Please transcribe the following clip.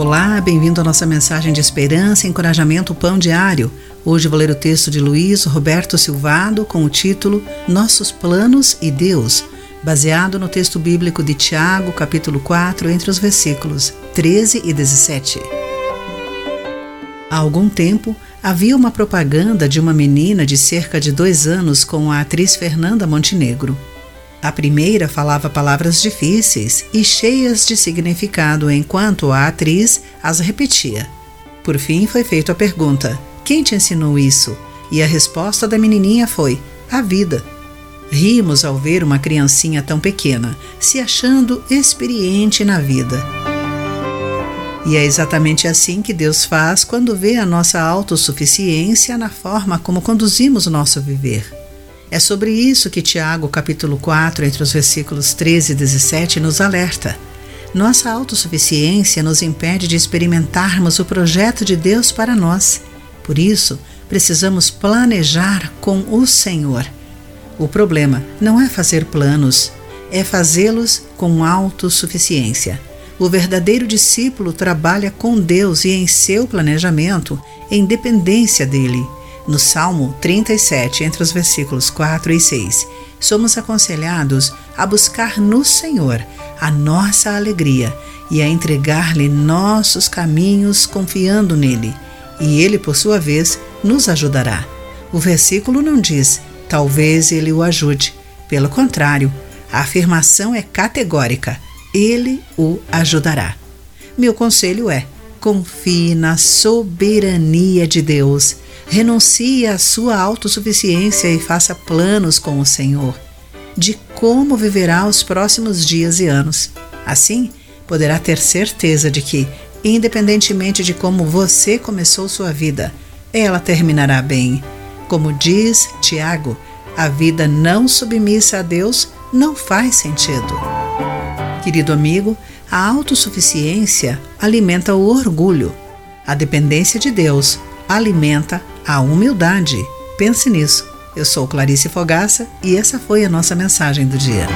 Olá, bem-vindo à nossa mensagem de esperança e encorajamento Pão Diário. Hoje vou ler o texto de Luiz Roberto Silvado com o título Nossos Planos e Deus, baseado no texto bíblico de Tiago, capítulo 4, entre os versículos 13 e 17. Há algum tempo, havia uma propaganda de uma menina de cerca de dois anos com a atriz Fernanda Montenegro. A primeira falava palavras difíceis e cheias de significado, enquanto a atriz as repetia. Por fim, foi feita a pergunta: Quem te ensinou isso? E a resposta da menininha foi: A vida. Rimos ao ver uma criancinha tão pequena, se achando experiente na vida. E é exatamente assim que Deus faz quando vê a nossa autossuficiência na forma como conduzimos o nosso viver. É sobre isso que Tiago, capítulo 4, entre os versículos 13 e 17, nos alerta. Nossa autossuficiência nos impede de experimentarmos o projeto de Deus para nós. Por isso, precisamos planejar com o Senhor. O problema não é fazer planos, é fazê-los com autossuficiência. O verdadeiro discípulo trabalha com Deus e em seu planejamento em dependência dele. No Salmo 37, entre os versículos 4 e 6, somos aconselhados a buscar no Senhor a nossa alegria e a entregar-lhe nossos caminhos confiando nele, e ele, por sua vez, nos ajudará. O versículo não diz, talvez ele o ajude. Pelo contrário, a afirmação é categórica: ele o ajudará. Meu conselho é: confie na soberania de Deus Renuncie à sua autossuficiência e faça planos com o Senhor de como viverá os próximos dias e anos. Assim, poderá ter certeza de que, independentemente de como você começou sua vida, ela terminará bem. Como diz Tiago, a vida não submissa a Deus não faz sentido. Querido amigo, a autossuficiência alimenta o orgulho. A dependência de Deus alimenta a humildade. Pense nisso. Eu sou Clarice Fogaça e essa foi a nossa mensagem do dia.